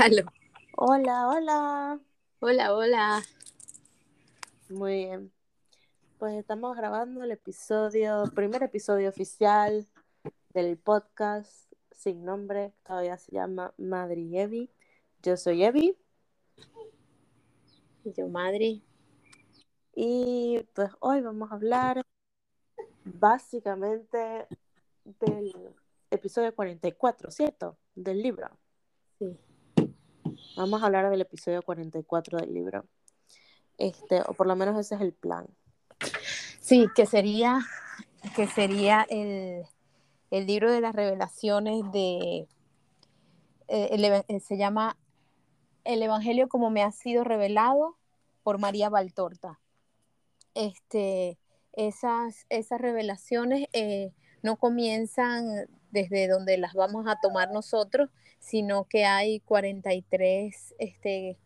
Aló. Hola, hola. Hola, hola. Muy bien. Pues estamos grabando el episodio, primer episodio oficial del podcast sin nombre, todavía se llama Madri Evi. Yo soy Evi Yo, madre. y pues hoy vamos a hablar básicamente del episodio 44, ¿cierto? Del libro. Sí. Vamos a hablar del episodio 44 del libro. Este, o por lo menos ese es el plan. Sí, que sería, que sería el, el libro de las revelaciones de, eh, el eh, se llama El Evangelio como me ha sido revelado por María Valtorta. Este, esas, esas revelaciones eh, no comienzan desde donde las vamos a tomar nosotros, sino que hay 43 este,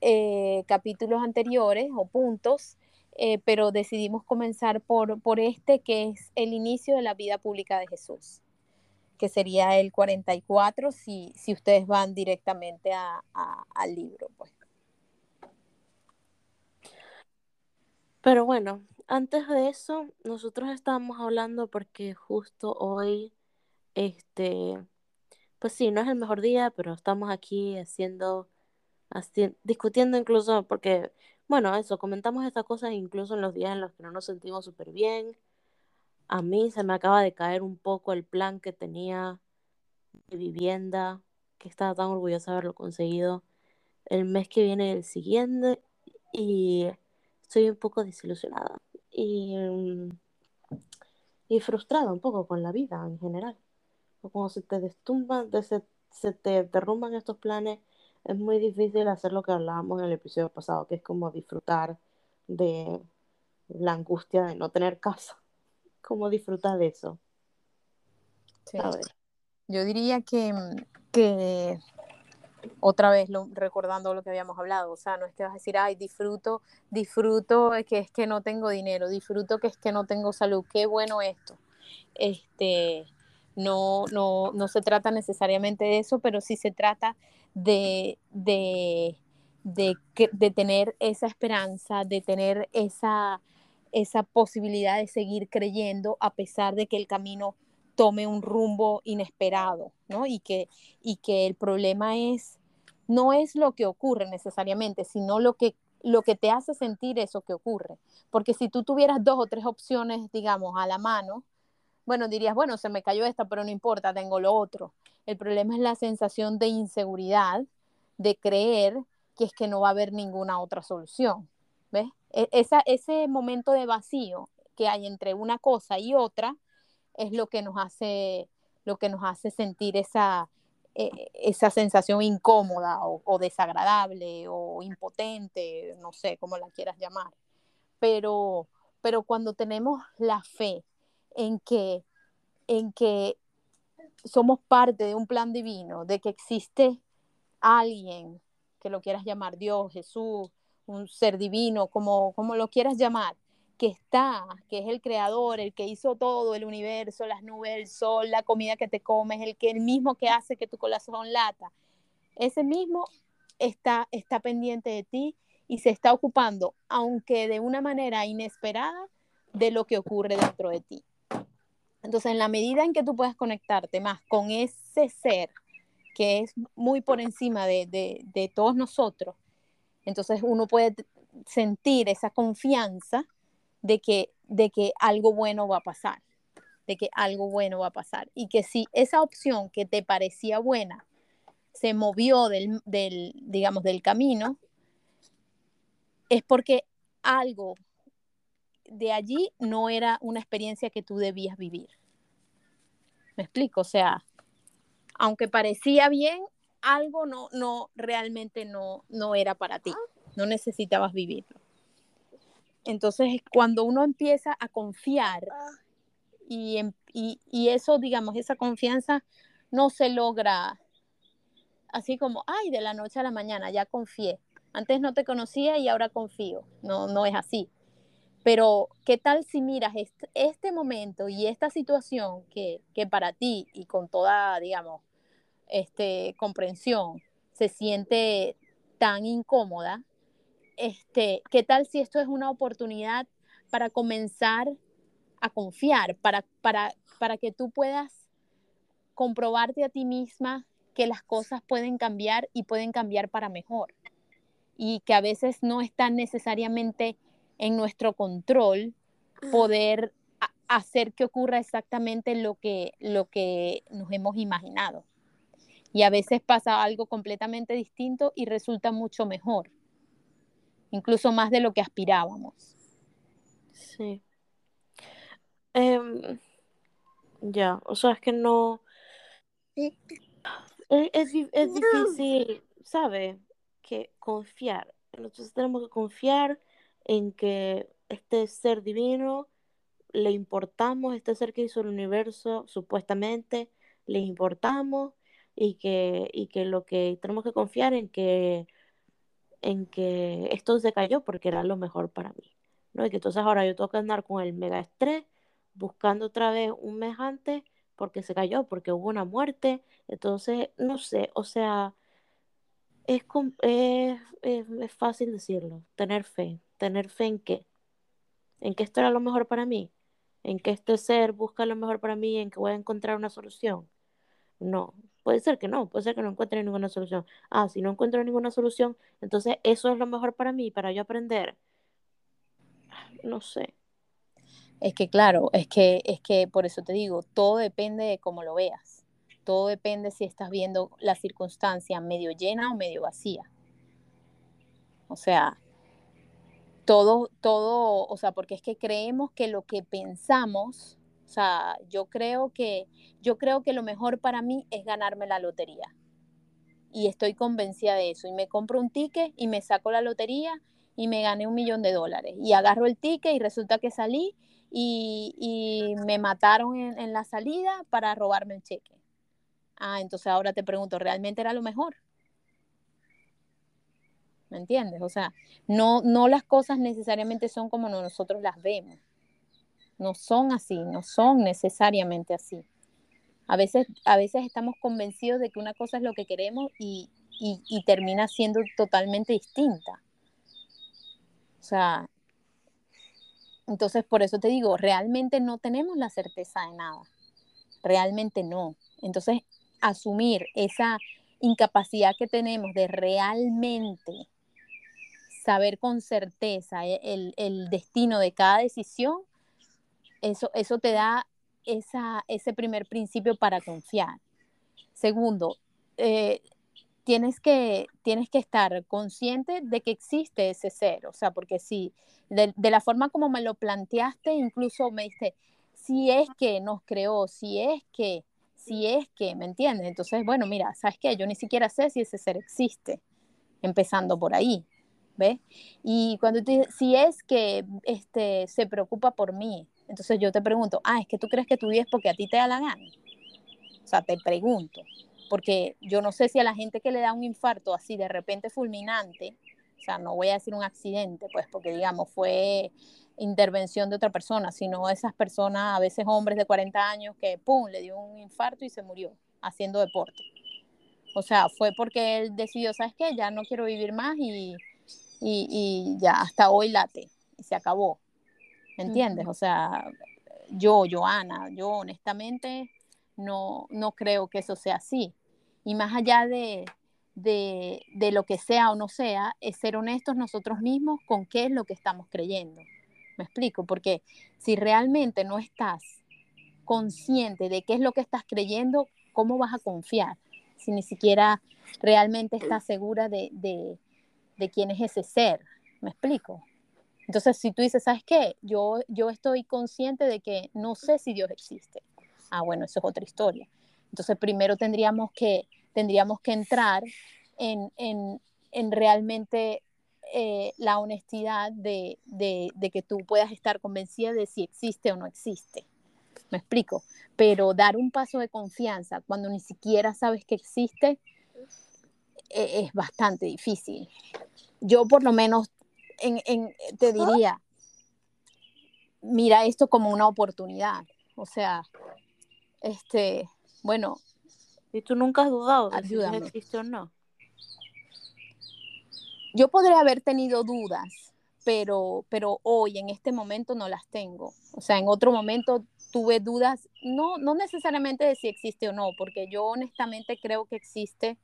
eh, capítulos anteriores o puntos, eh, pero decidimos comenzar por, por este que es el inicio de la vida pública de Jesús, que sería el 44 si, si ustedes van directamente a- al libro. Pues. Pero bueno, antes de eso, nosotros estábamos hablando porque justo hoy, este, pues sí, no es el mejor día, pero estamos aquí haciendo, haci- discutiendo incluso porque, bueno, eso, comentamos estas cosas incluso en los días en los que no nos sentimos súper bien. A mí se me acaba de caer un poco el plan que tenía de vivienda, que estaba tan orgullosa de haberlo conseguido el mes que viene el siguiente, y estoy un poco desilusionada y, mm, y frustrada un poco con la vida en general. O Cuando se te destumban, de- se, se te derrumban estos planes, es muy difícil hacer lo que hablábamos en el episodio pasado, que es como disfrutar de la angustia de no tener casa. ¿Cómo disfrutar de eso? Sí. A ver. Yo diría que, que otra vez lo- recordando lo que habíamos hablado, o sea, no es que vas a decir, ay, disfruto, disfruto es que es que no tengo dinero, disfruto que es que no tengo salud, qué bueno esto. Este, no, no, no se trata necesariamente de eso, pero sí se trata de, de, de, tener esa esperanza, de tener esa, esa posibilidad de seguir creyendo a pesar de que el camino tome un rumbo inesperado, ¿no? Y que, y que el problema es, no es lo que ocurre necesariamente, sino lo que, lo que te hace sentir eso que ocurre. Porque si tú tuvieras dos o tres opciones, digamos, a la mano, bueno, dirías, bueno, se me cayó esta, pero no importa, tengo lo otro. El problema es la sensación de inseguridad, de creer que es que no va a haber ninguna otra solución. ¿Ves? E- Esa, ese momento de vacío que hay entre una cosa y otra es lo que nos hace, lo que nos hace sentir esa, eh, esa sensación incómoda o, o desagradable o impotente, no sé cómo la quieras llamar. Pero, pero cuando tenemos la fe en que, en que somos parte de un plan divino, de que existe alguien, que lo quieras llamar Dios, Jesús, un ser divino, como, como lo quieras llamar, que está, que es el creador, el que hizo todo, el universo, las nubes, el sol, la comida que te comes, el, que, el mismo que hace que tu corazón lata, ese mismo está, está pendiente de ti y se está ocupando, aunque de una manera inesperada, de lo que ocurre dentro de ti. Entonces, en la medida en que tú puedas conectarte más con ese ser que es muy por encima de, todos nosotros, entonces uno puede sentir esa confianza de que, de que algo bueno va a pasar, de que algo bueno va a pasar. Y que si esa opción que te parecía buena se movió del, del digamos, del camino, es porque algo de allí no era una experiencia que tú debías vivir. ¿Me explico? O sea, aunque parecía bien, algo no, no realmente no, no era para ti, no necesitabas vivirlo. Entonces, cuando uno empieza a confiar y, em- y, y eso, digamos, esa confianza no se logra así como, ay, de la noche a la mañana, ya confié. Antes no te conocía y ahora confío. No, no es así. Pero, ¿qué tal si miras este, momento y esta situación que, que para ti y con toda, digamos, este, comprensión se siente tan incómoda, este, ¿qué tal si esto es una oportunidad para comenzar a confiar, para, para, para que tú puedas comprobarte a ti misma que las cosas pueden cambiar y pueden cambiar para mejor? Y que a veces no están necesariamente en nuestro control poder hacer que ocurra exactamente lo que, lo que nos hemos imaginado. Y a veces pasa algo completamente distinto y resulta mucho mejor, incluso más de lo que aspirábamos. Sí. Em, ya, o sea, es que no... Es, es, es difícil, ¿sabe? Que confiar. Nosotros tenemos que confiar en que este ser divino le importamos, este ser que hizo el universo, supuestamente, le importamos y que, y que lo que tenemos que confiar en que, en que esto se cayó porque era lo mejor para mí. ¿no? Y que entonces ahora yo tengo que andar con el mega estrés, buscando otra vez un mes antes porque se cayó, porque hubo una muerte. Entonces, no sé, o sea, es, es, es, es fácil decirlo, tener fe. ¿Tener fe en qué? ¿En que esto era lo mejor para mí? ¿En que este ser busca lo mejor para mí? ¿En que voy a encontrar una solución? No, puede ser que no, puede ser que no encuentre ninguna solución. Ah, si no encuentro ninguna solución, entonces eso es lo mejor para mí, para yo aprender. No sé. Es que claro, es que, es que por eso te digo, todo depende de cómo lo veas. Todo depende si estás viendo la circunstancia medio llena o medio vacía. O sea, todo, todo, o sea, porque es que creemos que lo que pensamos, o sea, yo creo que, yo creo que lo mejor para mí es ganarme la lotería. Y estoy convencida de eso. Y me compro un ticket y me saco la lotería y me gané un millón de dólares. Y agarro el ticket y resulta que salí y, y me mataron en, en la salida para robarme el cheque. Ah, entonces ahora te pregunto, ¿realmente era lo mejor? ¿Me entiendes? O sea, no, no las cosas necesariamente son como nosotros las vemos. No son así, no son necesariamente así. A veces, a veces estamos convencidos de que una cosa es lo que queremos y, y termina siendo totalmente distinta. O sea, entonces por eso te digo, realmente no tenemos la certeza de nada. Realmente no. Entonces, asumir esa incapacidad que tenemos de realmente saber con certeza e, el, destino de cada decisión, eso, eso te da esa, ese primer principio para confiar. Segundo, eh, tienes, que, tienes que estar consciente de que existe ese ser, o sea, porque si de, la forma como me lo planteaste, incluso me dice, si es que nos creó, si es que, si es que, ¿me entiendes? Entonces, bueno, mira, ¿sabes qué? Yo ni siquiera sé si ese ser existe, empezando por ahí. ¿Ves? Y cuando te, si es que este, se preocupa por mí, entonces yo te pregunto, ah, es que tú crees que tú vives porque a ti te da la gana. O sea, te pregunto, porque yo no sé si a la gente que le da un infarto así de repente fulminante, o sea, no voy a decir un accidente, pues, porque digamos, fue intervención de otra persona, sino esas personas, a veces hombres de 40 años, que, ¡pum!, le dio un infarto y se murió haciendo deporte. O sea, fue porque él decidió, ¿sabes qué? Ya no quiero vivir más y y, ya hasta hoy late y se acabó. ¿Me entiendes? O sea, yo, Joana, yo honestamente no, no creo que eso sea así. Y más allá de, de, de, lo que sea o no sea, es ser honestos nosotros mismos con qué es lo que estamos creyendo. Me explico, porque si realmente no estás consciente de qué es lo que estás creyendo, ¿cómo vas a confiar? Si ni siquiera realmente estás segura de, de quién es ese ser. ¿Me explico? Entonces, si tú dices, ¿sabes qué? Yo, yo estoy consciente de que no sé si Dios existe. Ah, bueno, eso es otra historia. Entonces, primero tendríamos que, tendríamos que entrar en, en, en realmente eh, la honestidad de, de, de, que tú puedas estar convencida de si existe o no existe. ¿Me explico? Pero dar un paso de confianza cuando ni siquiera sabes que existe e, es bastante difícil yo por lo menos en, te diría, mira esto como una oportunidad. O sea, este, bueno. ¿Y tú nunca has dudado de si existe o no? yo podría haber tenido dudas, pero, pero hoy, en este momento, no las tengo. O sea, en otro momento tuve dudas, no, no necesariamente de si existe o no, porque yo honestamente creo que existe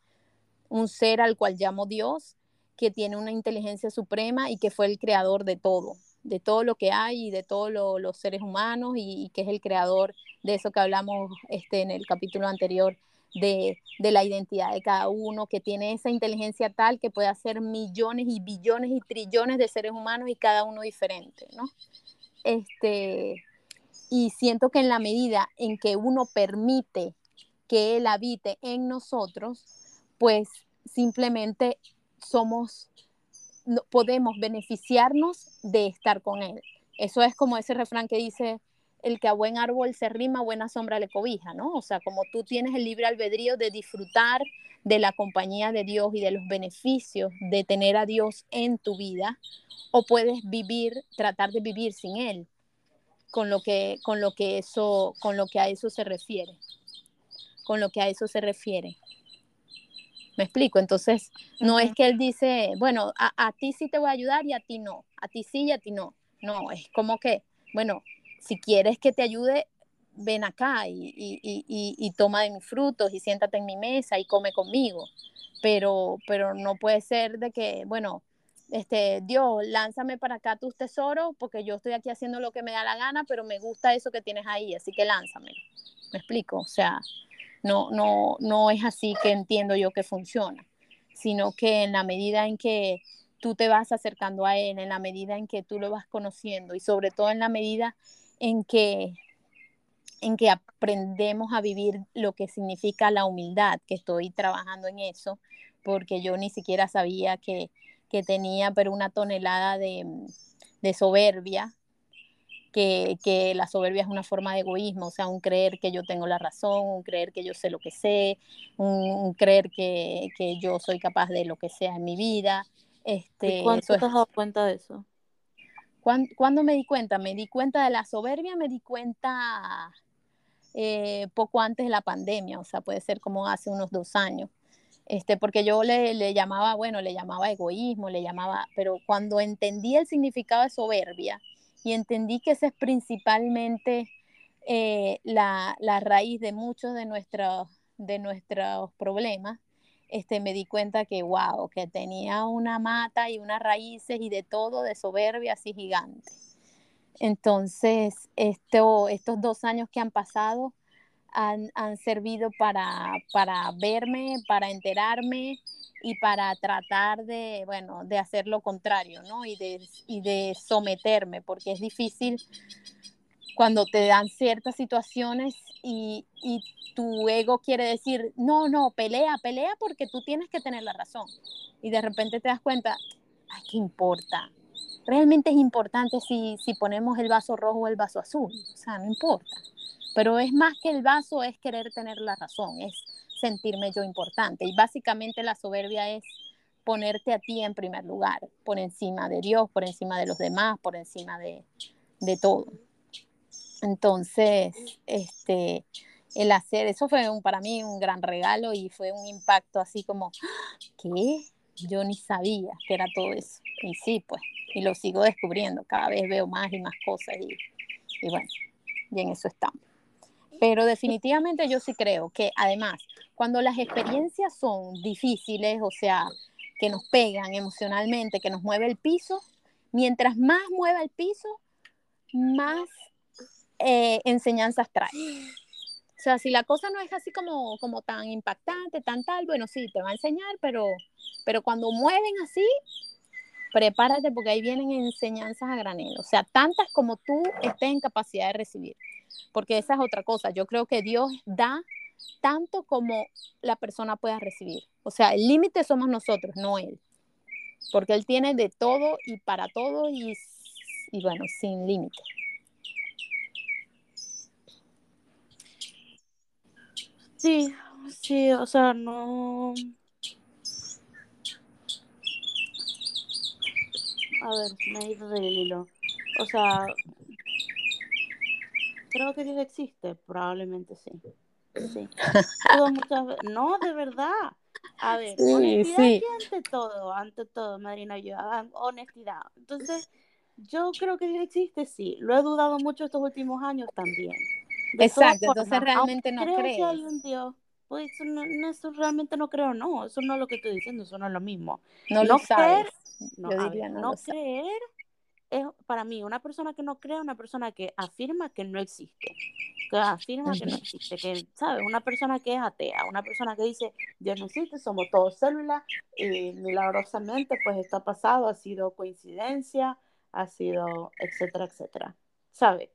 un ser al cual llamo Dios, que tiene una inteligencia suprema y que fue el creador de todo, de todo lo que hay y de todos los seres humanos y, que es el creador de eso que hablamos este, en el capítulo anterior, de, de, la identidad de cada uno, que tiene esa inteligencia tal que puede hacer millones y billones y trillones de seres humanos y cada uno diferente, ¿no? Este, y siento que en la medida en que uno permite que Él habite en nosotros, pues simplemente somos, podemos beneficiarnos de estar con Él. Eso es como ese refrán que dice, el que a buen árbol se rima, buena sombra le cobija, ¿no? O sea, como tú tienes el libre albedrío de disfrutar de la compañía de Dios y de los beneficios de tener a Dios en tu vida, o puedes vivir, tratar de vivir sin Él, con lo que, con lo que, eso, con lo que a eso se refiere, con lo que a eso se refiere. ¿Me explico? Entonces, no es que él dice, bueno, a, ti sí te voy a ayudar y a ti no, a ti sí y a ti no. No, es como que, bueno, si quieres que te ayude, ven acá y, y, toma de mis frutos y siéntate en mi mesa y come conmigo. Pero, pero no puede ser de que, bueno, este, Dios, lánzame para acá tus tesoros porque yo estoy aquí haciendo lo que me da la gana, pero me gusta eso que tienes ahí, así que lánzame. ¿Me explico? O sea, no, no, no es así que entiendo yo que funciona, sino que en la medida en que tú te vas acercando a Él, en la medida en que tú lo vas conociendo y sobre todo en la medida en que, en que aprendemos a vivir lo que significa la humildad, que estoy trabajando en eso, porque yo ni siquiera sabía que, que tenía pero una tonelada de, de soberbia que, la soberbia es una forma de egoísmo, o sea, un creer que yo tengo la razón, un creer que yo sé lo que sé, un, creer que, yo soy capaz de lo que sea en mi vida. Este, ¿Y cuándo te has dado cuenta de eso? ¿Cuándo, me di cuenta? Me di cuenta de la soberbia, me di cuenta eh, poco antes de la pandemia, o sea, puede ser como hace unos dos años. Este, porque yo le, le llamaba, bueno, le llamaba egoísmo, le llamaba, pero cuando entendí el significado de soberbia, y entendí que esa es principalmente eh, la, raíz de muchos de nuestros, de nuestros problemas. Este, me di cuenta que, wow, que tenía una mata y unas raíces y de todo de soberbia así gigante. Entonces, esto, estos dos años que han pasado han, servido para, para verme, para enterarme, y para tratar de, bueno, de hacer lo contrario, ¿no? Y de, y de someterme, porque es difícil cuando te dan ciertas situaciones y, y, tu ego quiere decir, no, no, pelea, pelea porque tú tienes que tener la razón. Y de repente te das cuenta, ay, ¿qué importa? Realmente es importante si, si ponemos el vaso rojo o el vaso azul, o sea, no importa. Pero es más que el vaso, es querer tener la razón, es sentirme yo importante. Y básicamente la soberbia es ponerte a ti en primer lugar, por encima de Dios, por encima de los demás, por encima de, de todo. Entonces, este, el hacer, eso fue para mí un gran regalo y fue un impacto así como, ¿qué? Yo ni sabía que era todo eso. Y sí, pues, y lo sigo descubriendo, cada vez veo más y más cosas y, y bueno, y en eso estamos. Pero definitivamente yo sí creo que además, cuando las experiencias son difíciles, o sea, que nos pegan emocionalmente, que nos mueve el piso, mientras más mueva el piso, más eh, enseñanzas trae. O sea, si la cosa no es así como, como tan impactante, tan tal, bueno, sí, te va a enseñar, pero, pero cuando mueven así, prepárate porque ahí vienen enseñanzas a granel. O sea, tantas como tú estés en capacidad de recibir porque esa es otra cosa. Yo creo que Dios da tanto como la persona pueda recibir. O sea, el límite somos nosotros, no Él. Porque Él tiene de todo y para todo y, y bueno, sin límite. Sí, sí, o sea, no... A ver, me he ido del hilo. O sea, creo que Dios existe, probablemente sí. Sí. no, de verdad. A ver, honestidad ante todo, ante todo, Marina, yo, honestidad. Entonces, yo creo que Dios existe, sí. Lo he dudado mucho estos últimos años también. Exacto, entonces realmente no creo crees. que hay un Dios. Pues eso, no, eso realmente no creo, no. Eso no es lo que estoy diciendo, eso no es lo mismo. No, lo sabes. no, yo diría no, no creer es para mí una persona que no cree, una persona que afirma que no existe que afirma que no existe, que, ¿sabes? Una persona que es atea, una persona que dice, Dios no existe, somos todos células, y milagrosamente, pues esto ha pasado, ha sido coincidencia, ha sido, etcétera, etcétera, ¿sabes?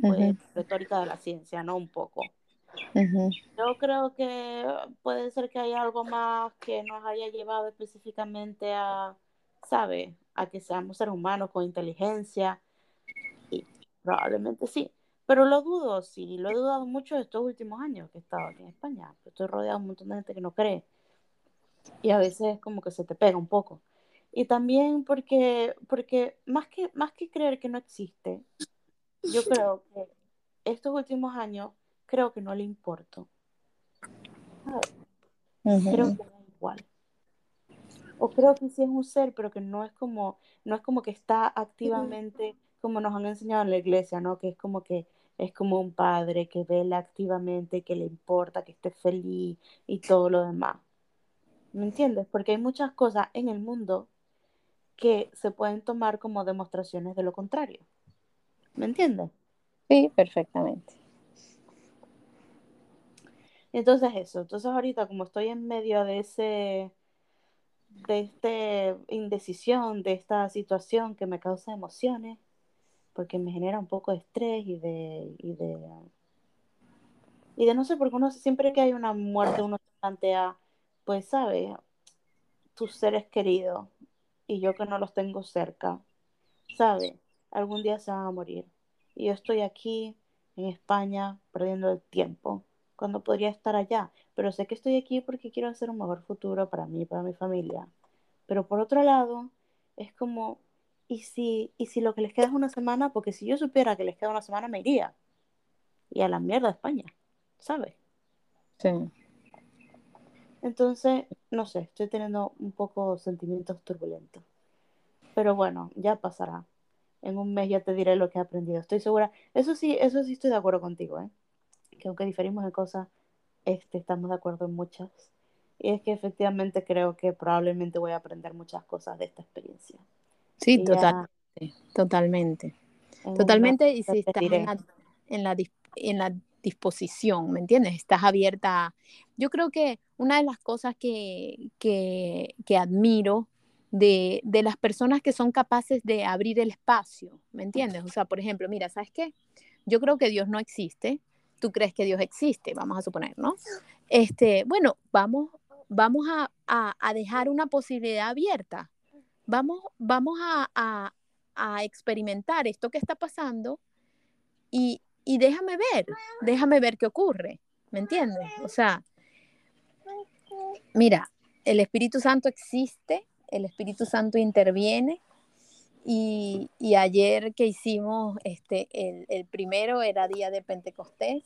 Pues retórica de la ciencia, ¿no? Un poco. Yo creo que puede ser que haya algo más que nos haya llevado específicamente a, ¿sabes? A que seamos seres humanos con inteligencia. Y probablemente sí. Pero lo dudo, sí, lo he dudado mucho estos últimos años que he estado aquí en España. Estoy rodeado de un montón de gente que no cree. Y a veces es como que se te pega un poco. Y también porque, porque más, que, más que creer que no existe, yo creo que estos últimos años creo que no le importo. Creo que da igual. O creo que sí es un ser, pero que no es como, no es como que está activamente como nos han enseñado en la iglesia, ¿no? Que es como que es como un padre que vela activamente, que le importa, que esté feliz y todo lo demás. ¿Me entiendes? Porque hay muchas cosas en el mundo que se pueden tomar como demostraciones de lo contrario. ¿Me entiendes? Sí, perfectamente. Entonces eso, entonces ahorita como estoy en medio de ese de esta indecisión, de esta situación que me causa emociones, porque me genera un poco de estrés y de, y de, y de no sé, porque uno siempre que hay una muerte uno se plantea, pues, ¿sabes? Tus seres queridos y yo que no los tengo cerca, ¿sabes? Algún día se van a morir. Y yo estoy aquí en España perdiendo el tiempo cuando podría estar allá. Pero sé que estoy aquí porque quiero hacer un mejor futuro para mí y para mi familia. Pero por otro lado, es como ¿y si, y si lo que les queda es una semana? Porque si yo supiera que les queda una semana, me iría. Y a la mierda de España, ¿sabes? Sí. Entonces, no sé, estoy teniendo un poco sentimientos turbulentos. Pero bueno, ya pasará. En un mes ya te diré lo que he aprendido. Estoy segura. Eso sí, eso sí estoy de acuerdo contigo, ¿eh? Que aunque diferimos en cosas, este, estamos de acuerdo en muchas. Y es que efectivamente creo que probablemente voy a aprender muchas cosas de esta experiencia. Sí, totalmente, totalmente. Totalmente, y si estás en la, en, la, en la disposición, ¿me entiendes? Estás abierta. Yo creo que una de las cosas que, que, que admiro de, de, las personas que son capaces de abrir el espacio, ¿me entiendes? O sea, por ejemplo, mira, ¿sabes qué? Yo creo que Dios no existe, tú crees que Dios existe, vamos a suponer, ¿no? Este, bueno, vamos, vamos a, a, a dejar una posibilidad abierta vamos, vamos a, experimentar esto que está pasando y, déjame ver, déjame ver qué ocurre, ¿me entiendes? O sea, mira, el Espíritu Santo existe, el Espíritu Santo interviene y, ayer que hicimos, este, el, primero era día de Pentecostés,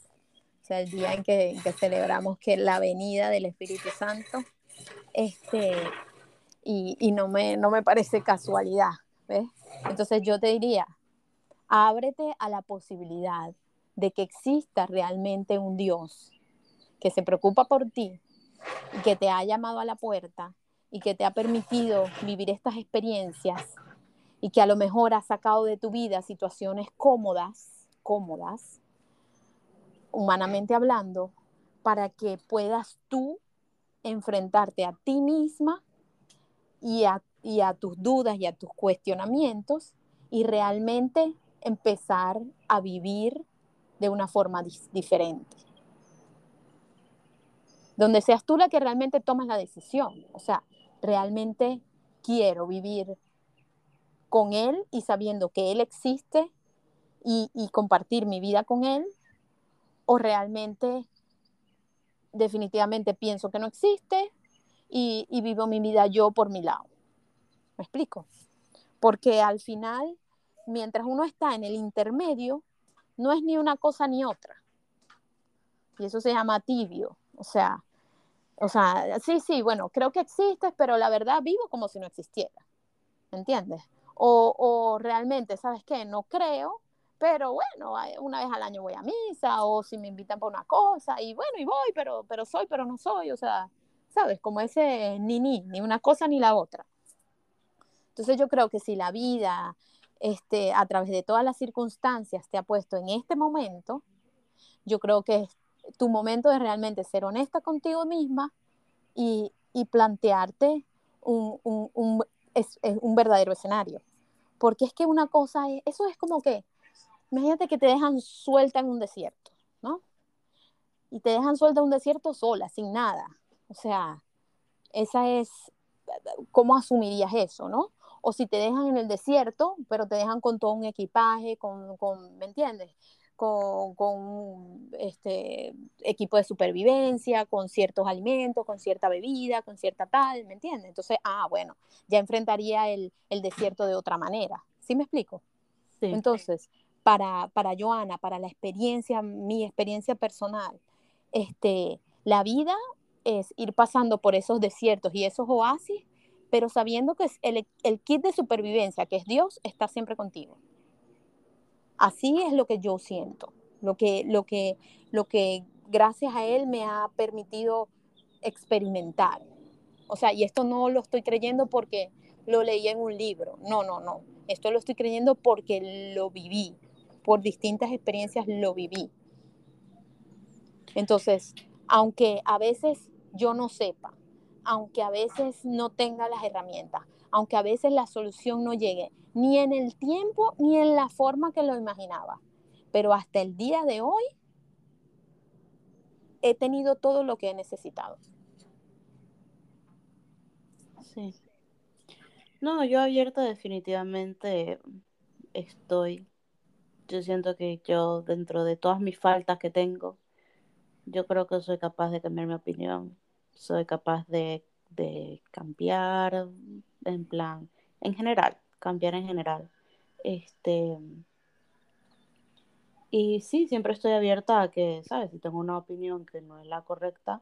o sea, el día en que, que celebramos que la venida del Espíritu Santo, este, y, no, me, no me parece casualidad, ¿ves? Entonces yo te diría, ábrete a la posibilidad de que exista realmente un Dios que se preocupa por ti y que te ha llamado a la puerta y que te ha permitido vivir estas experiencias y que a lo mejor ha sacado de tu vida situaciones cómodas, cómodas, humanamente hablando, para que puedas tú enfrentarte a ti misma y a, tus dudas y a tus cuestionamientos y realmente empezar a vivir de una forma diferente. Donde seas tú la que realmente tomas la decisión. O sea, realmente quiero vivir con Él y sabiendo que Él existe y, compartir mi vida con Él. O realmente definitivamente pienso que no existe y, vivo mi vida yo por mi lado. ¿Me explico? Porque al final, mientras uno está en el intermedio, no es ni una cosa ni otra. Y eso se llama tibio. O sea, O sea, sí, sí, bueno, creo que existes, pero la verdad vivo como si no existiera. ¿Me entiendes? O, o realmente, ¿sabes qué? No creo, pero bueno, una vez al año voy a misa o si me invitan para una cosa y bueno, y voy, pero, pero soy, pero no soy, o sea, ¿sabes? Como ese ni ni, ni una cosa ni la otra. Entonces yo creo que si la vida, este, a través de todas las circunstancias te ha puesto en este momento, yo creo que tu momento es realmente ser honesta contigo misma y, y plantearte un, un, un, es, es un verdadero escenario. Porque es que una cosa, es, eso es como que imagínate que te dejan suelta en un desierto, ¿no? Y te dejan suelta en un desierto sola, sin nada. O sea, esa es, ¿cómo asumirías eso, no? O si te dejan en el desierto, pero te dejan con todo un equipaje, con, con ¿me entiendes? Con, con, este equipo de supervivencia, con ciertos alimentos, con cierta bebida, con cierta tal, ¿me entiendes? Entonces, ah, bueno, ya enfrentaría el, el desierto de otra manera. ¿Sí me explico? Sí. Entonces, para, para Joana, para la experiencia, mi experiencia personal, este, la vida es ir pasando por esos desiertos y esos oasis, pero sabiendo que el, el kit de supervivencia, que es Dios, está siempre contigo. Así es lo que yo siento, lo que, lo que, lo que gracias a Él me ha permitido experimentar. O sea, y esto no lo estoy creyendo porque lo leí en un libro, no, no, no. Esto lo estoy creyendo porque lo viví, por distintas experiencias lo viví. Entonces, aunque a veces yo no sepa, aunque a veces no tenga las herramientas, aunque a veces la solución no llegue ni en el tiempo ni en la forma que lo imaginaba, pero hasta el día de hoy he tenido todo lo que he necesitado. Sí. No, yo abierta definitivamente estoy yo siento que yo, dentro de todas mis faltas que tengo, yo creo que soy capaz de cambiar mi opinión. Soy capaz de, de cambiar en plan, en general, cambiar en general. Este. Y sí, siempre estoy abierta a que, ¿sabes? Si tengo una opinión que no es la correcta,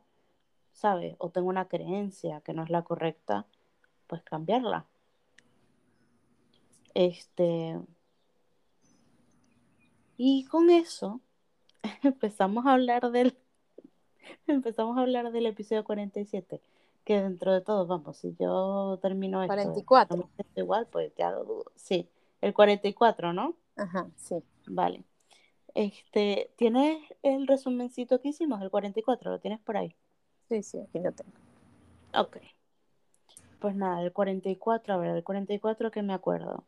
¿sabes? O tengo una creencia que no es la correcta, pues cambiarla. Este, y con eso empezamos a hablar del empezamos a hablar del episodio 47, que dentro de todo, vamos, si yo termino esto, 44. igual, pues ya lo dudo. Sí, el 44, ¿no? Ajá, sí. Vale. Este, ¿tienes el resumencito que hicimos, el 44? ¿Lo tienes por ahí? Sí, sí, aquí lo tengo. Ok. Pues nada, el 44, a ver, el 44 que me acuerdo.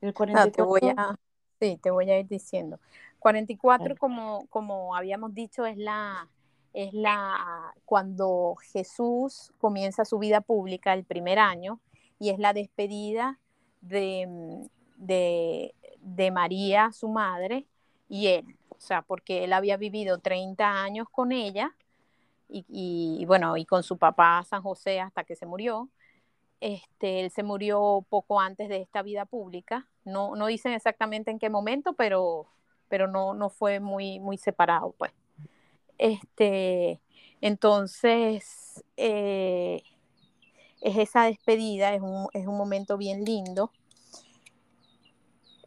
El 44... Ah, te voy a Sí, te voy a ir diciendo. 44, como, como habíamos dicho, es la, es la cuando Jesús comienza su vida pública el primer año y es la despedida de, de, de María, su madre, y él. O sea, porque él había vivido 30 años con ella y, y, bueno, y con su papá San José hasta que se murió. Este, él se murió poco antes de esta vida pública. No, no dicen exactamente en qué momento, pero, pero no, no fue muy, muy separado, pues. Este, entonces, eh, es esa despedida, es un, es un momento bien lindo.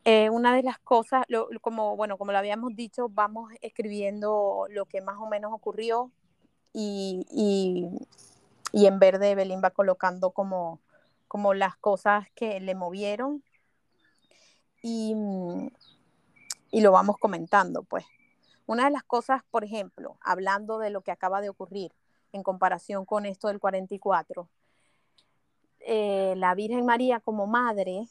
Eh, una de las cosas, como, bueno, como lo habíamos dicho, vamos escribiendo lo que más o menos ocurrió y, y, y en verde Belín va colocando como, como las cosas que le movieron y, y lo vamos comentando, pues. Una de las cosas, por ejemplo, hablando de lo que acaba de ocurrir en comparación con esto del 44, eh, la Virgen María como madre,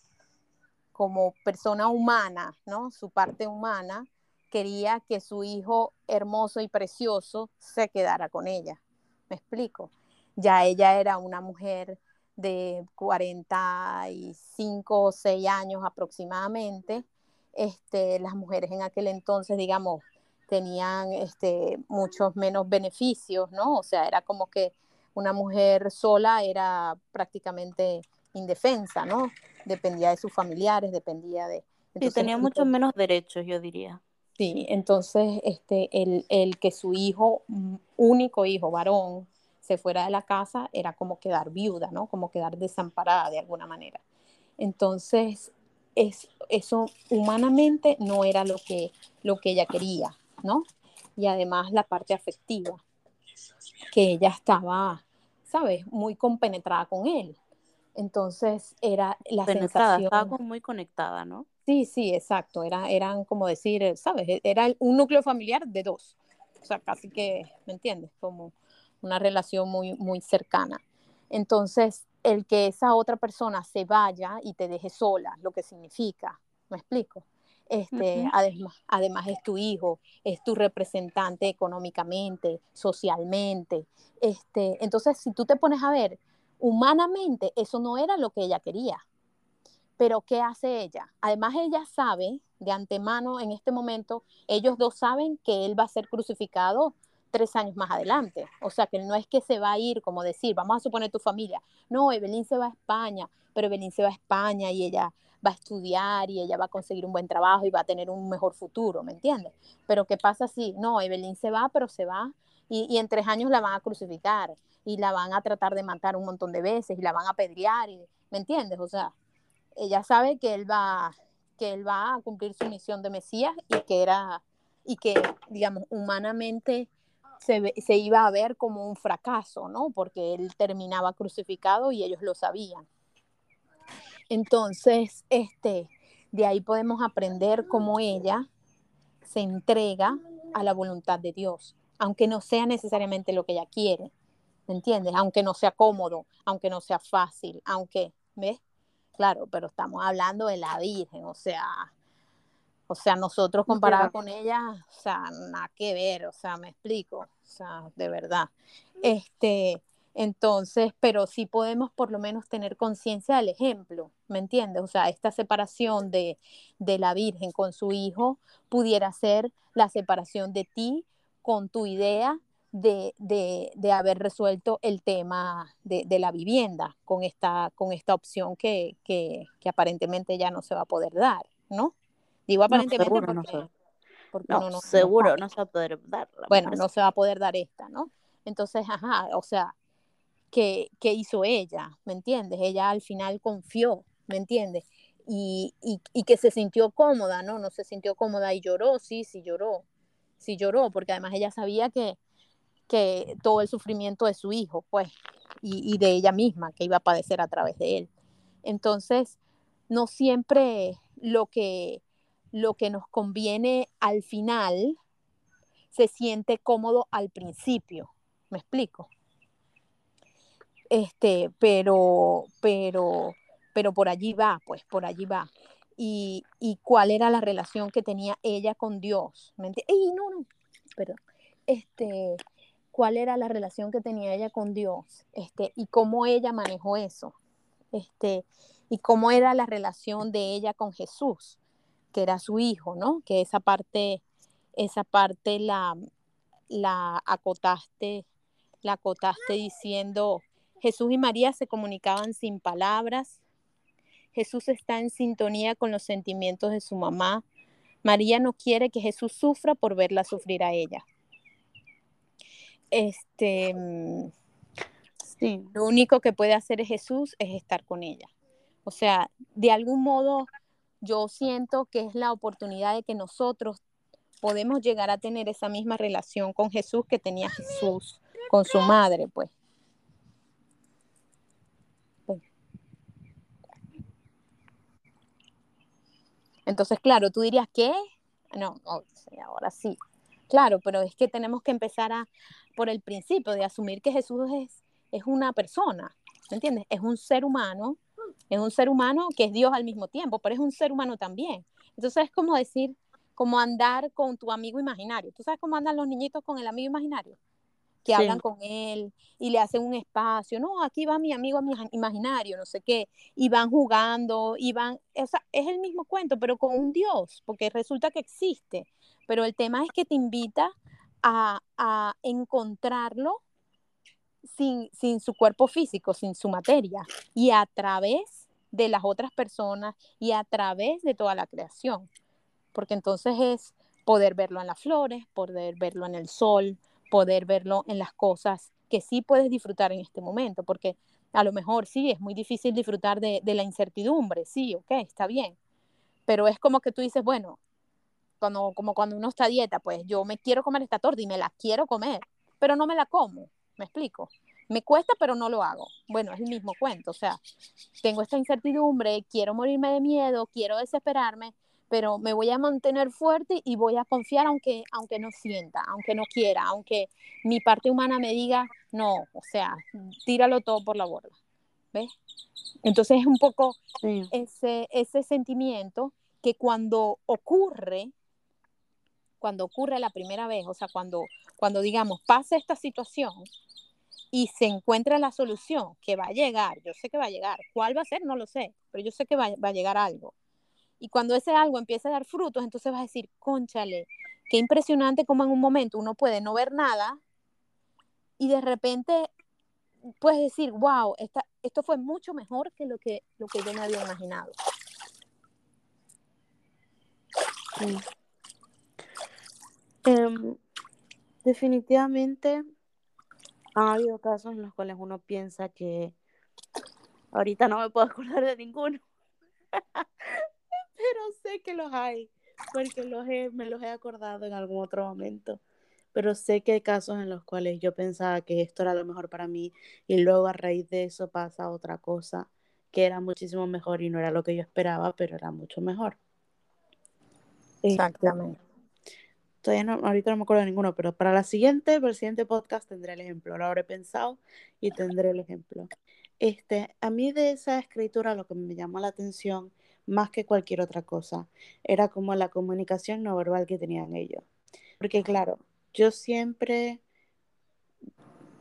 como persona humana, ¿no? Su parte humana, quería que su hijo hermoso y precioso se quedara con ella. ¿Me explico? Ya ella era una mujer de 45 o 6 años aproximadamente. Este, las mujeres en aquel entonces, digamos, tenían este, muchos menos beneficios, ¿no? O sea, era como que una mujer sola era prácticamente indefensa, ¿no? Dependía de sus familiares, dependía de... y tenía muchos menos derechos, yo diría. Sí, entonces este, el, el que su hijo, único hijo varón, se fuera de la casa era como quedar viuda, ¿no? Como quedar desamparada de alguna manera. Entonces, es, eso humanamente no era lo que, lo que ella quería, ¿no? Y además la parte afectiva, que ella estaba, ¿sabes? Muy compenetrada con él. Entonces era la sensación... Estaba muy conectada, ¿no? Sí, sí, exacto. Era, eran como decir, ¿sabes? Era un núcleo familiar de dos. O sea, casi que, ¿me entiendes? Como una relación muy, muy cercana. Entonces, el que esa otra persona se vaya y te deje sola, lo que significa, ¿me explico? Este, además, además es tu hijo, es tu representante económicamente, socialmente. Este, entonces, si tú te pones a ver, humanamente eso no era lo que ella quería. Pero ¿qué hace ella? Además, ella sabe de antemano en este momento, ellos dos saben que él va a ser crucificado tres años más adelante. O sea, que no es que se va a ir, como decir, vamos a suponer tu familia. No, Evelyn se va a España, pero Evelyn se va a España y ella va a estudiar y ella va a conseguir un buen trabajo y va a tener un mejor futuro, ¿me entiendes? Pero ¿qué pasa si, no, Evelyn se va, pero se va y, y, en tres años la van a crucificar y la van a tratar de matar un montón de veces y la van a pedrear, ¿me entiendes? O sea, ella sabe que él va que él va a cumplir su misión de Mesías y que era y que digamos humanamente se, se, iba a ver como un fracaso, ¿no? Porque él terminaba crucificado y ellos lo sabían. Entonces, este, de ahí podemos aprender cómo ella se entrega a la voluntad de Dios, aunque no sea necesariamente lo que ella quiere, ¿me entiendes? Aunque no sea cómodo, aunque no sea fácil, aunque, ¿ves? Claro, pero estamos hablando de la Virgen, o sea, o sea, nosotros comparados con ella, o sea, nada que ver, o sea, me explico, o sea, de verdad. Este, entonces, pero sí podemos por lo menos tener conciencia del ejemplo, ¿me entiendes? O sea, esta separación de, de la Virgen con su hijo pudiera ser la separación de ti con tu idea de, de, de, haber resuelto el tema de, de, la vivienda con esta, con esta opción que, que, que aparentemente ya no se va a poder dar, ¿no? Digo aparentemente no, porque, no, porque no, no, no, seguro no, se va a poder dar. Bueno, no se va a poder dar esta, ¿no? Entonces, ajá, o sea, ¿qué, qué hizo ella? ¿Me entiendes? Ella al final confió, ¿me entiendes? Y, y, y, que se sintió cómoda, ¿no? No se sintió cómoda y lloró, sí, sí lloró, sí lloró, porque además ella sabía que, que todo el sufrimiento de su hijo, pues, y, y de ella misma, que iba a padecer a través de él. Entonces, no siempre lo que lo que nos conviene al final se siente cómodo al principio. ¿Me explico? Este, pero, pero, pero por allí va, pues, por allí va. Y, y cuál era la relación que tenía ella con Dios. ¿Me ¡Ey, no, no! Perdón. Este, cuál era la relación que tenía ella con Dios, este, y cómo ella manejó eso, este, y cómo era la relación de ella con Jesús que era su hijo, ¿no? Que esa parte, esa parte la, la acotaste, la acotaste diciendo, Jesús y María se comunicaban sin palabras, Jesús está en sintonía con los sentimientos de su mamá, María no quiere que Jesús sufra por verla sufrir a ella. Este, sí. lo único que puede hacer Jesús es estar con ella. O sea, de algún modo yo siento que es la oportunidad de que nosotros podemos llegar a tener esa misma relación con Jesús que tenía Jesús con su madre, pues. Entonces, claro, tú dirías, ¿qué? No, ahora sí. Claro, pero es que tenemos que empezar a, por el principio de asumir que Jesús es, es una persona, ¿me entiendes? Es un ser humano es un ser humano que es Dios al mismo tiempo, pero es un ser humano también. Entonces es como decir, como andar con tu amigo imaginario. ¿Tú sabes cómo andan los niñitos con el amigo imaginario? Que sí. hablan con él y le hacen un espacio. No, aquí va mi amigo imaginario, no sé qué. Y van jugando y van. O sea, es el mismo cuento, pero con un Dios, porque resulta que existe. Pero el tema es que te invita a, a encontrarlo sin, sin su cuerpo físico, sin su materia, y a través de las otras personas y a través de toda la creación. Porque entonces es poder verlo en las flores, poder verlo en el sol, poder verlo en las cosas que sí puedes disfrutar en este momento, porque a lo mejor sí, es muy difícil disfrutar de, de la incertidumbre, sí, ok, está bien, pero es como que tú dices, bueno, cuando, como cuando uno está a dieta, pues yo me quiero comer esta torta y me la quiero comer, pero no me la como, me explico. Me cuesta, pero no lo hago. Bueno, es el mismo cuento, o sea, tengo esta incertidumbre, quiero morirme de miedo, quiero desesperarme, pero me voy a mantener fuerte y voy a confiar aunque, aunque no sienta, aunque no quiera, aunque mi parte humana me diga, no, o sea, tíralo todo por la borda. ¿Ves? Entonces es un poco Sí. ese, ese sentimiento que cuando ocurre, cuando ocurre la primera vez, o sea, cuando, cuando digamos, pasa esta situación y se encuentra la solución, que va a llegar, yo sé que va a llegar, ¿cuál va a ser? No lo sé, pero yo sé que va, va a llegar algo. Y cuando ese algo empieza a dar frutos, entonces vas a decir, conchale, qué impresionante como en un momento uno puede no ver nada y de repente puedes decir, wow, esta, esto fue mucho mejor que lo que, lo que yo me había imaginado. Em, definitivamente ha habido casos en los cuales uno piensa que ahorita no me puedo acordar de ninguno, pero sé que los hay, porque los he, me los he acordado en algún otro momento. Pero sé que hay casos en los cuales yo pensaba que esto era lo mejor para mí y luego a raíz de eso pasa otra cosa que era muchísimo mejor y no era lo que yo esperaba, pero era mucho mejor. Este, Exactamente. todavía no, ahorita no me acuerdo de ninguno, pero para la siguiente, para el siguiente podcast tendré el ejemplo. Lo habré pensado y tendré el ejemplo. Este, a mí de esa escritura lo que me llamó la atención más que cualquier otra cosa era como la comunicación no verbal que tenían ellos. Porque claro, yo siempre,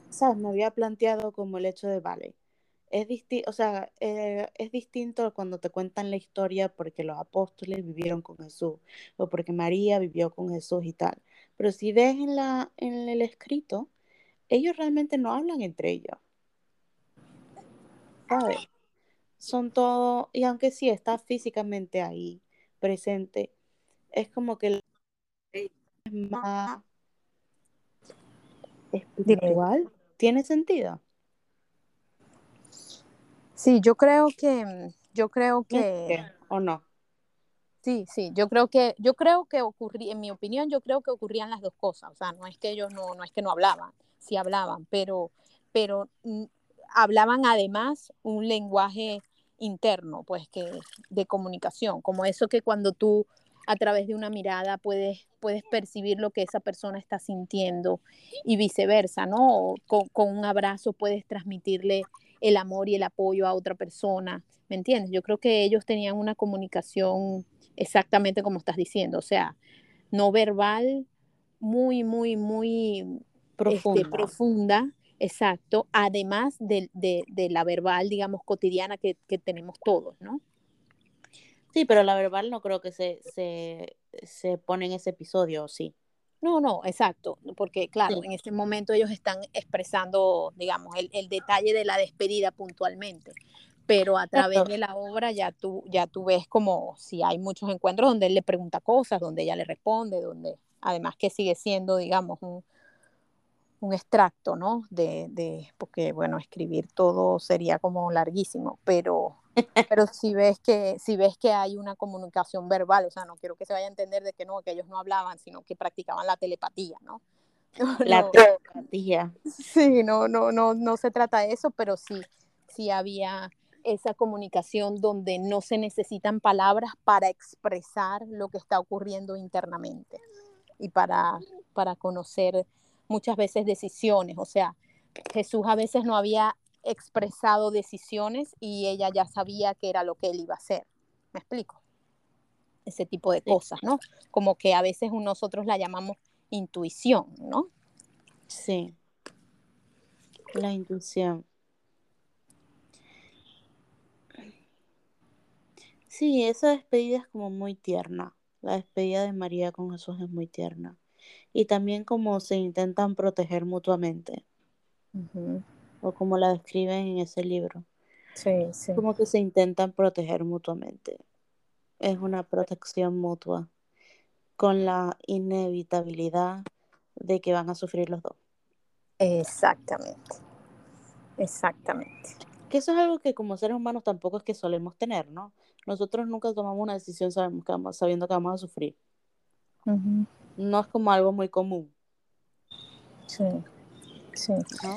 ¿sabes? Me había planteado como el hecho de, vale, es distinto, o sea, eh, es distinto cuando te cuentan la historia porque los apóstoles vivieron con Jesús o porque María vivió con Jesús y tal. Pero si ves en la, en el escrito, ellos realmente no hablan entre ellos. ¿Sabes? Son todo, y aunque sí está físicamente ahí, presente, es como que es más espiritual. ¿Tiene sentido? Sí, yo creo que, yo creo que, ¿O no? sí, sí, yo creo que, yo creo que ocurría, en mi opinión, yo creo que ocurrían las dos cosas. O sea, no es que ellos no, no es que no hablaban, sí hablaban, pero, pero mm, hablaban además un lenguaje interno, pues que de comunicación, como eso que cuando tú a través de una mirada puedes, puedes percibir lo que esa persona está sintiendo y viceversa, ¿no? Con, con un abrazo puedes transmitirle el amor y el apoyo a otra persona, ¿me entiendes? Yo creo que ellos tenían una comunicación exactamente como estás diciendo, o sea, no verbal, muy, muy, muy Profunda. este, profunda, exacto, además de, de, de, la verbal, digamos, cotidiana que, que, tenemos todos, ¿no? Sí, pero la verbal no creo que se, se, se pone en ese episodio, ¿sí? No, no, exacto, porque claro, sí. en ese momento ellos están expresando, digamos, el, el, detalle de la despedida puntualmente, pero a través de la obra ya tú, ya tú ves como si hay muchos encuentros donde él le pregunta cosas, donde ella le responde, donde además que sigue siendo, digamos, un, un extracto, ¿no? De, de, porque, bueno, escribir todo sería como larguísimo, pero, pero si ves que si ves que hay una comunicación verbal, o sea, no quiero que se vaya a entender de que no, que ellos no hablaban, sino que practicaban la telepatía, ¿no? no la no, telepatía. Sí, no, no, no, no se trata de eso, pero sí, sí había esa comunicación donde no se necesitan palabras para expresar lo que está ocurriendo internamente y para, para conocer muchas veces decisiones, o sea, Jesús a veces no había expresado decisiones y ella ya sabía que era lo que él iba a hacer. ¿Me explico? Ese tipo de cosas, ¿no? Como que a veces nosotros la llamamos intuición, ¿no? Sí. La intuición. Sí, esa despedida es como muy tierna. La despedida de María con Jesús es muy tierna. Y también como se intentan proteger mutuamente. Uh -huh o como la describen en ese libro. Sí, sí. Como que se intentan proteger mutuamente. Es una protección mutua con la inevitabilidad de que van a sufrir los dos. Exactamente. Exactamente. Que eso es algo que como seres humanos tampoco es que solemos tener, ¿no? Nosotros nunca tomamos una decisión sabemos que vamos, sabiendo que vamos a sufrir. No es como algo muy común. Sí. Sí,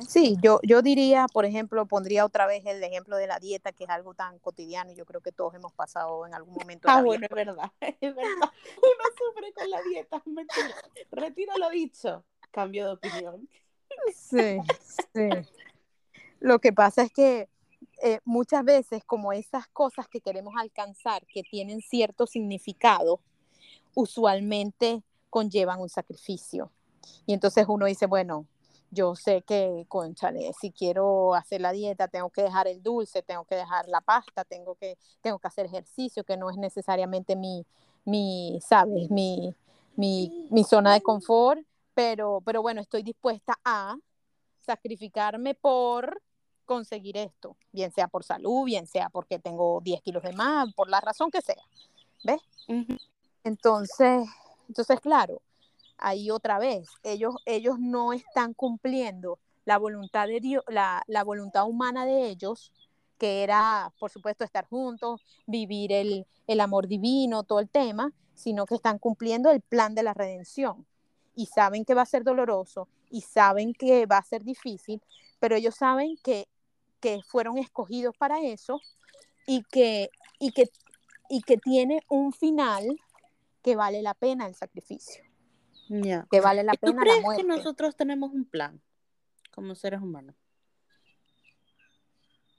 sí yo, yo diría, por ejemplo, pondría otra vez el ejemplo de la dieta, que es algo tan cotidiano y yo creo que todos hemos pasado en algún momento. Ah, bueno, es verdad, es verdad. Uno sufre con la dieta, mentira. Retiro lo dicho, cambio de opinión. Sí, sí. Lo que pasa es que eh, muchas veces como esas cosas que queremos alcanzar, que tienen cierto significado, usualmente conllevan un sacrificio. Y entonces uno dice, bueno, yo sé que, conchale, si quiero hacer la dieta, tengo que dejar el dulce, tengo que dejar la pasta, tengo que, tengo que hacer ejercicio, que no es necesariamente mi, mi ¿sabes? Mi, mi, mi zona de confort, pero, pero bueno, estoy dispuesta a sacrificarme por conseguir esto, bien sea por salud, bien sea porque tengo 10 kilos de más, por la razón que sea, ¿ves? Entonces, entonces, claro, ahí otra vez, ellos, ellos no están cumpliendo la voluntad de Dios, la, voluntad humana de ellos, que era, por supuesto, estar juntos, vivir el, el amor divino, todo el tema, sino que están cumpliendo el plan de la redención. Y saben que va a ser doloroso y saben que va a ser difícil, pero ellos saben que, que fueron escogidos para eso y que, y, que, y que tiene un final que vale la pena el sacrificio. Que vale la pena tú crees que nosotros tenemos un plan como seres humanos?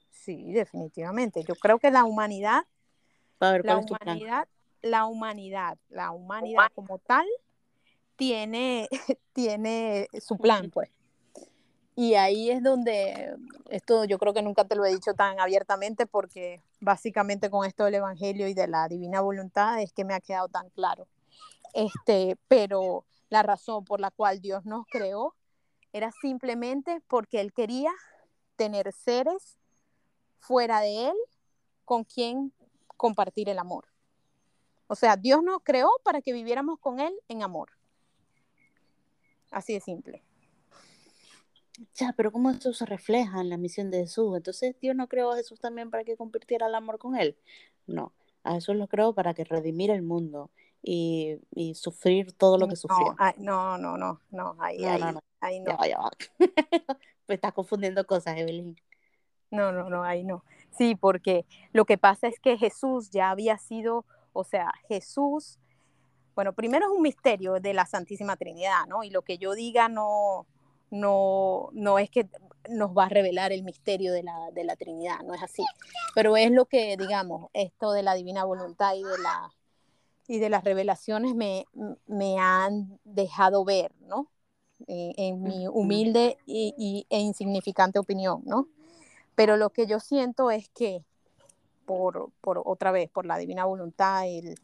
Sí, definitivamente. Yo creo que la humanidad, la humanidad, la humanidad, la humanidad como tal tiene, tiene su plan, pues. Y ahí es donde, esto yo creo que nunca te lo he dicho tan abiertamente porque básicamente con esto del Evangelio y de la divina voluntad es que me ha quedado tan claro. Este, pero la razón por la cual Dios nos creó era simplemente porque Él quería tener seres fuera de Él con quien compartir el amor. O sea, Dios nos creó para que viviéramos con Él en amor. Así de simple. Ya, pero ¿cómo eso se refleja en la misión de Jesús? Entonces, Dios no creó a Jesús también para que compartiera el amor con Él. No, a Jesús lo creó para que redimiera el mundo y, sufrir todo lo que sufrió. No, no, no, no, ahí no. Ahí, no, ahí no. Me estás confundiendo cosas, Evelyn. No, no, no, ahí no. Sí, porque lo que pasa es que Jesús ya había sido, o sea, Jesús, bueno, primero es un misterio de la Santísima Trinidad, ¿no? Y lo que yo diga no, no, no es que nos va a revelar el misterio de la, de la Trinidad, no es así. Pero es lo que, digamos, esto de la divina voluntad y de la y de las revelaciones me, me han dejado ver, ¿no? Eh, en mi humilde y, e insignificante opinión, ¿no? Pero lo que yo siento es que, por, por otra vez, por la divina voluntad, el,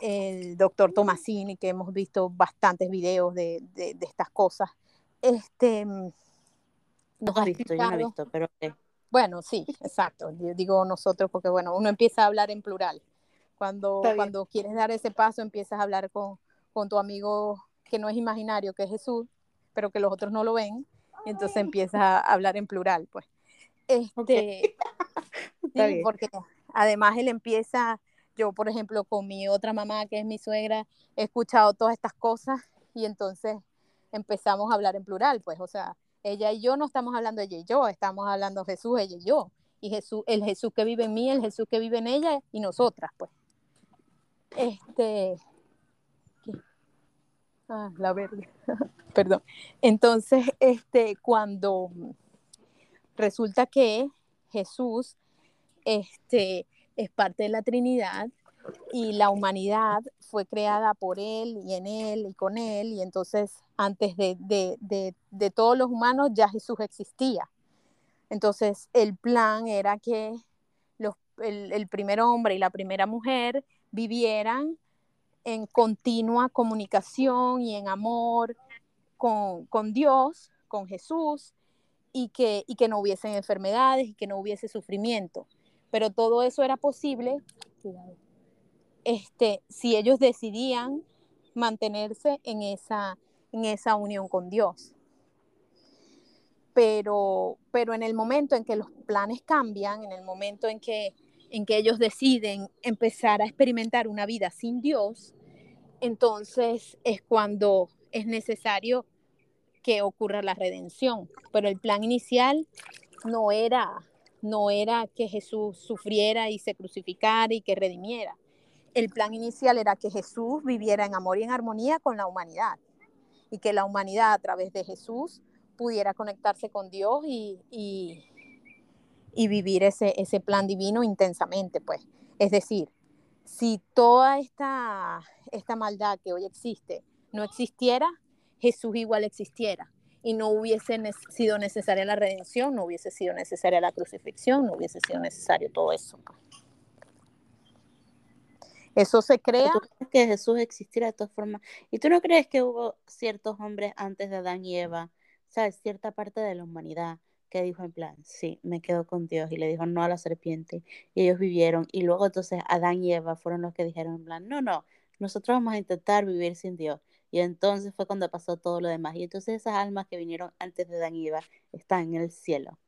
el doctor Tomasini, que hemos visto bastantes videos de, de, estas cosas, este... Nos has visto, yo no he visto, pero... Bueno, sí, exacto. Yo digo nosotros porque, bueno, uno empieza a hablar en plural. Cuando, cuando quieres dar ese paso, empiezas a hablar con, con, tu amigo que no es imaginario, que es Jesús, pero que los otros no lo ven, y entonces empiezas a hablar en plural, pues. Este, sí, porque además él empieza, yo por ejemplo con mi otra mamá, que es mi suegra, he escuchado todas estas cosas y entonces empezamos a hablar en plural, pues, o sea, ella y yo no estamos hablando ella y yo, estamos hablando Jesús, ella y yo, y Jesús, el Jesús que vive en mí, el Jesús que vive en ella y nosotras, pues. Este, Ah, la verde. Perdón. Entonces, este, cuando resulta que Jesús este, es parte de la Trinidad y la humanidad fue creada por Él y en Él y con Él, y entonces antes de, de, de todos los humanos ya Jesús existía. Entonces, el plan era que los, el, el primer hombre y la primera mujer vivieran en continua comunicación y en amor con, Dios, con Jesús, y que, y que no hubiesen enfermedades y que no hubiese sufrimiento. Pero todo eso era posible este, si ellos decidían mantenerse en esa, en esa unión con Dios. pero, pero en el momento en que los planes cambian, en el momento en que, en que ellos deciden empezar a experimentar una vida sin Dios, entonces es cuando es necesario que ocurra la redención. Pero el plan inicial no era, no era que Jesús sufriera y se crucificara y que redimiera. El plan inicial era que Jesús viviera en amor y en armonía con la humanidad y que la humanidad a través de Jesús pudiera conectarse con Dios y, y, vivir ese, ese plan divino intensamente, pues. Es decir, si toda esta, esta maldad que hoy existe no existiera, Jesús igual existiera y no hubiese sido necesaria la redención, no hubiese sido necesaria la crucifixión, no hubiese sido necesario todo eso. Eso se crea. ¿Tú crees que Jesús existiera de todas formas? ¿Y tú no crees que hubo ciertos hombres antes de Adán y Eva, sabes, cierta parte de la humanidad que dijo en plan, sí, me quedo con Dios y le dijo no a la serpiente y ellos vivieron y luego entonces Adán y Eva fueron los que dijeron en plan, no, no, nosotros vamos a intentar vivir sin Dios y entonces fue cuando pasó todo lo demás. Y entonces esas almas que vinieron antes de Dan están en el cielo.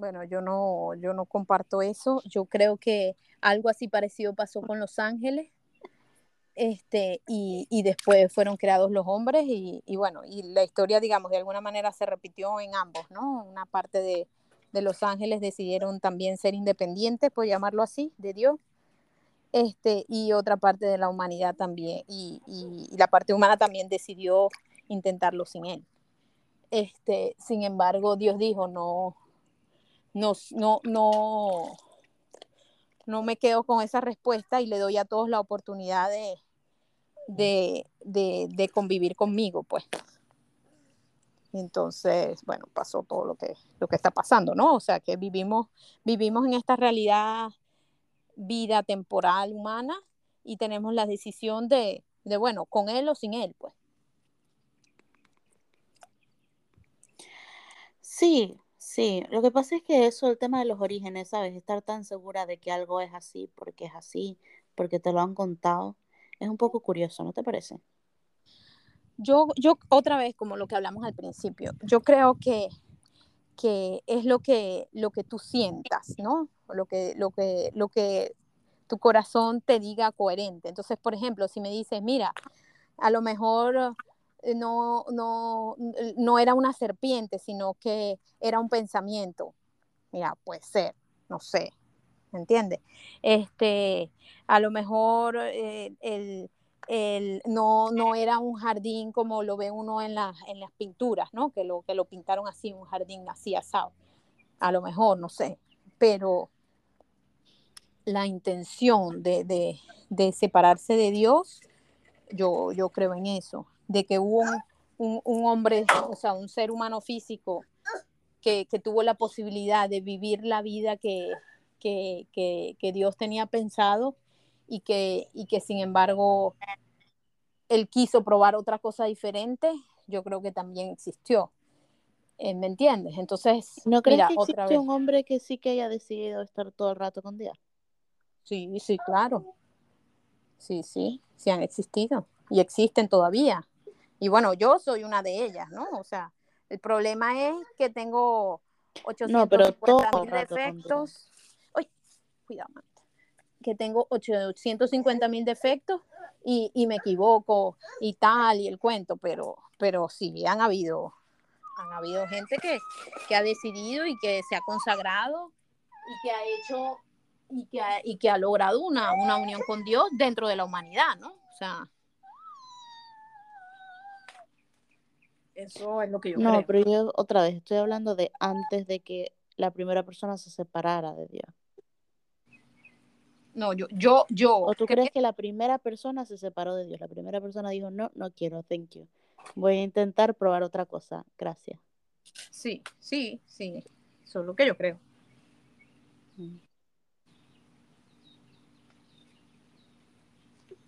Bueno, yo no, yo no comparto eso. Yo creo que algo así parecido pasó con los ángeles. Este, y, y después fueron creados los hombres y, y, bueno, y la historia, digamos, de alguna manera se repitió en ambos, ¿no? Una parte de, de los ángeles decidieron también ser independientes, por llamarlo así, de Dios, este, y otra parte de la humanidad también, y, y, la parte humana también decidió intentarlo sin él. Este, sin embargo, Dios dijo, no, no, no, no, no me quedo con esa respuesta y le doy a todos la oportunidad de, de, de, de convivir conmigo, pues. Entonces, bueno, pasó todo lo que, lo que está pasando, ¿no? O sea, que vivimos, vivimos en esta realidad vida temporal humana y tenemos la decisión de, de, bueno, con él o sin él, pues. Sí, sí. Lo que pasa es que eso, el tema de los orígenes, ¿sabes? Estar tan segura de que algo es así porque es así, porque te lo han contado, es un poco curioso, ¿no te parece? Yo, yo otra vez, como lo que hablamos al principio, yo creo que, que es lo que, lo que tú sientas, ¿no? Lo que, lo, que, lo que tu corazón te diga coherente. Entonces, por ejemplo, si me dices, mira, a lo mejor no, no, no era una serpiente, sino que era un pensamiento. Mira, puede ser, no sé, ¿me entiendes? Este, a lo mejor eh, el, el, no, no era un jardín como lo ve uno en, la, en las pinturas, ¿no? Que lo, que lo pintaron así, un jardín así asado. A lo mejor, no sé, pero la intención de, de, de, separarse de Dios, yo, yo creo en eso, de que hubo un, un, un hombre, o sea, un ser humano físico que, que, tuvo la posibilidad de vivir la vida que, que, que Dios tenía pensado y que, y que sin embargo él quiso probar otra cosa diferente, yo creo que también existió. Eh, ¿Me entiendes? Entonces, ¿no crees que existe un hombre que sí que haya decidido estar todo el rato con Dios? Sí, sí, claro. Sí, sí, sí han existido y existen todavía. Y bueno, yo soy una de ellas, ¿no? O sea, el problema es que tengo 850 mil defectos. Uy, cuidado, que tengo 850 mil defectos y, y, me equivoco y tal y el cuento, pero, pero sí, han habido, han habido gente que, que ha decidido y que se ha consagrado y que ha hecho y que ha, y que ha logrado una, una unión con Dios dentro de la humanidad, ¿no? O sea, eso es lo que yo no, creo. pero yo otra vez estoy hablando de antes de que la primera persona se separara de Dios. No, yo, yo, yo. ¿O tú crees que la primera persona se separó de Dios? La primera persona dijo, no, no quiero, thank you. Voy a intentar probar otra cosa, gracias. Sí, sí, sí. Eso es lo que yo creo. Mm.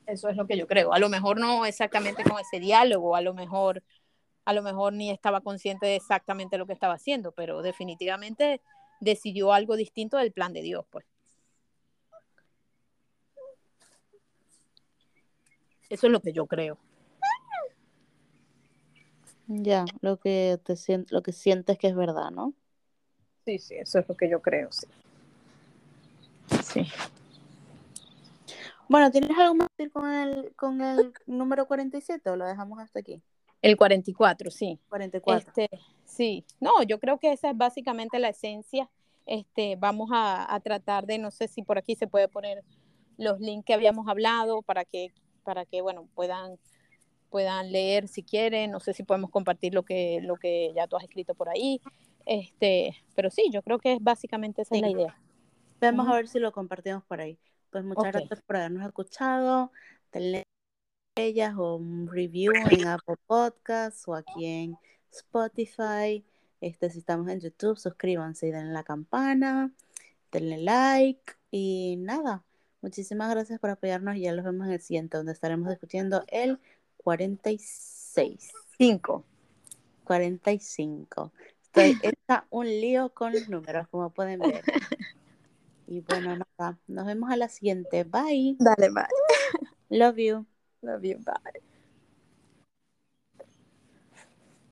Eso es lo que yo creo. A lo mejor no exactamente con ese diálogo, a lo mejor, a lo mejor ni estaba consciente de exactamente lo que estaba haciendo, pero definitivamente decidió algo distinto del plan de Dios, pues. Eso es lo que yo creo. Ya, lo que te lo que sientes que es verdad, ¿no? Sí, sí, eso es lo que yo creo, sí. Sí. Bueno, ¿tienes algo más que decir con el, con el número 47 o lo dejamos hasta aquí? El 44, sí. 44. Este, sí, no, yo creo que esa es básicamente la esencia. Este, vamos a, a tratar de, no sé si por aquí se puede poner los links que habíamos hablado para que, para que bueno, puedan, puedan leer si quieren. No sé si podemos compartir lo que, lo que ya tú has escrito por ahí. Este, pero sí, yo creo que es básicamente esa es la idea. Vamos a ver si lo compartimos por ahí. Pues muchas gracias por habernos escuchado. Denle ellas o un review en Apple Podcasts o aquí en Spotify. Este, si estamos en YouTube, suscríbanse y denle la campana, denle like y nada. Muchísimas gracias por apoyarnos y ya los vemos en el siguiente, donde estaremos discutiendo el 46, Cinco. 45. Estoy, está un lío con los números, como pueden ver. Y bueno, nada, nos vemos a la siguiente. Bye. Dale, bye. Love you. Love you, bye.